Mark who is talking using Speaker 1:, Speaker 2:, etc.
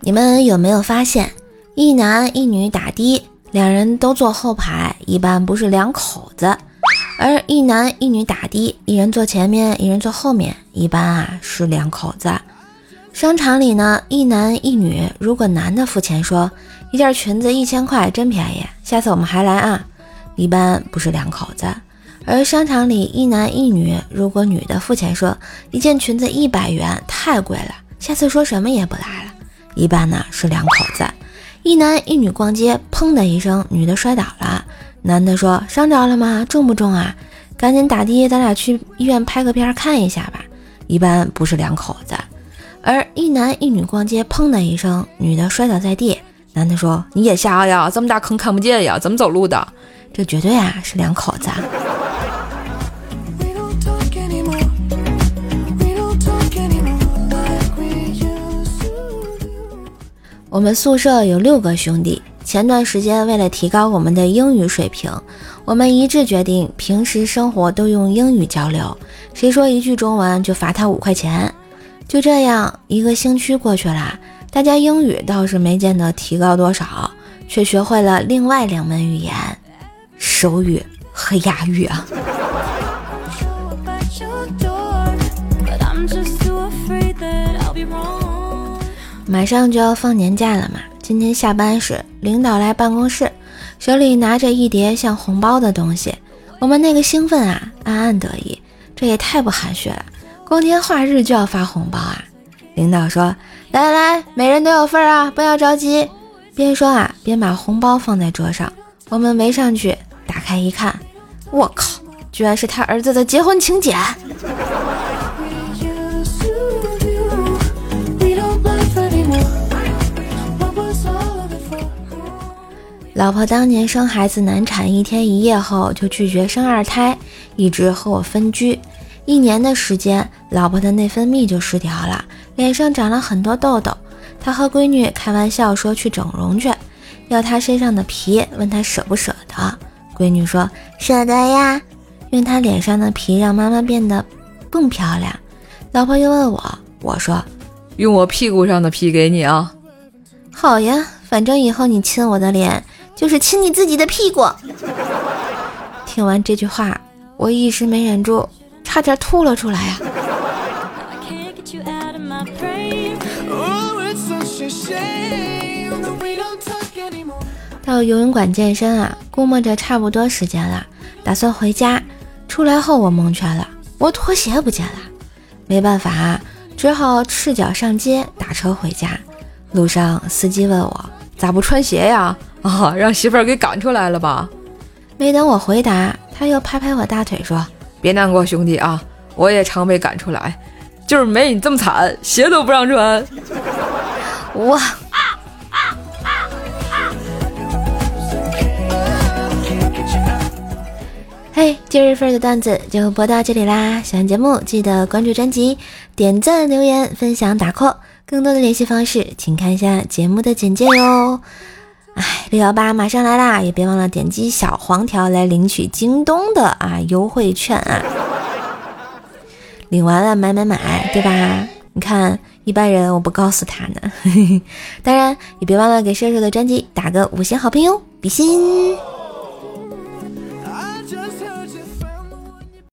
Speaker 1: 你们有没有发现，一男一女打的，两人都坐后排，一般不是两口子；而一男一女打的，一人坐前面，一人坐后面，一般啊是两口子。商场里呢，一男一女，如果男的付钱说一件裙子一千块真便宜，下次我们还来啊，一般不是两口子。而商场里一男一女，如果女的付钱说一件裙子一百元太贵了，下次说什么也不来了。一般呢是两口子，一男一女逛街，砰的一声，女的摔倒了，男的说伤着了吗？重不重啊？赶紧打的，咱俩去医院拍个片看一下吧。一般不是两口子，而一男一女逛街，砰的一声，女的摔倒在地，男的说你也瞎呀？这么大坑看不见呀？怎么走路的？这绝对啊是两口子。我们宿舍有六个兄弟，前段时间为了提高我们的英语水平，我们一致决定平时生活都用英语交流，谁说一句中文就罚他五块钱。就这样，一个星期过去了，大家英语倒是没见得提高多少，却学会了另外两门语言——手语和哑语啊。马上就要放年假了嘛，今天下班时，领导来办公室，手里拿着一叠像红包的东西。我们那个兴奋啊，暗暗得意，这也太不含蓄了，光天化日就要发红包啊！领导说：“来来来，每人都有份儿啊，不要着急。”边说啊，边把红包放在桌上。我们围上去，打开一看，我靠，居然是他儿子的结婚请柬！老婆当年生孩子难产一天一夜后就拒绝生二胎，一直和我分居。一年的时间，老婆的内分泌就失调了，脸上长了很多痘痘。她和闺女开玩笑说去整容去，要她身上的皮，问她舍不舍得。闺女说舍得呀，用她脸上的皮让妈妈变得更漂亮。老婆又问我，我说
Speaker 2: 用我屁股上的皮给你啊！
Speaker 1: 好呀，反正以后你亲我的脸，就是亲你自己的屁股。听完这句话，我一时没忍住，差点吐了出来啊！到游泳馆健身啊，估摸着差不多时间了，打算回家。出来后我蒙圈了，我拖鞋不见了，没办法，只好赤脚上街打车回家。路上司机问我咋不穿鞋呀？
Speaker 2: 啊，让媳妇儿给赶出来了吧？
Speaker 1: 没等我回答，他又拍拍我大腿说
Speaker 2: 别难过，兄弟啊，我也常被赶出来，就是没你这么惨，鞋都不让穿。：“
Speaker 1: 哇，嘿，今日份的段子就播到这里啦！喜欢节目记得关注专辑、点赞、留言、分享、打 call。更多的联系方式，请看一下节目的简介哟。哎，六幺八马上来啦，也别忘了点击小黄条来领取京东的啊优惠券啊！领完了买买买，对吧？你看一般人我不告诉他呢。当然也别忘了给射手的专辑打个五星好评哟，比心！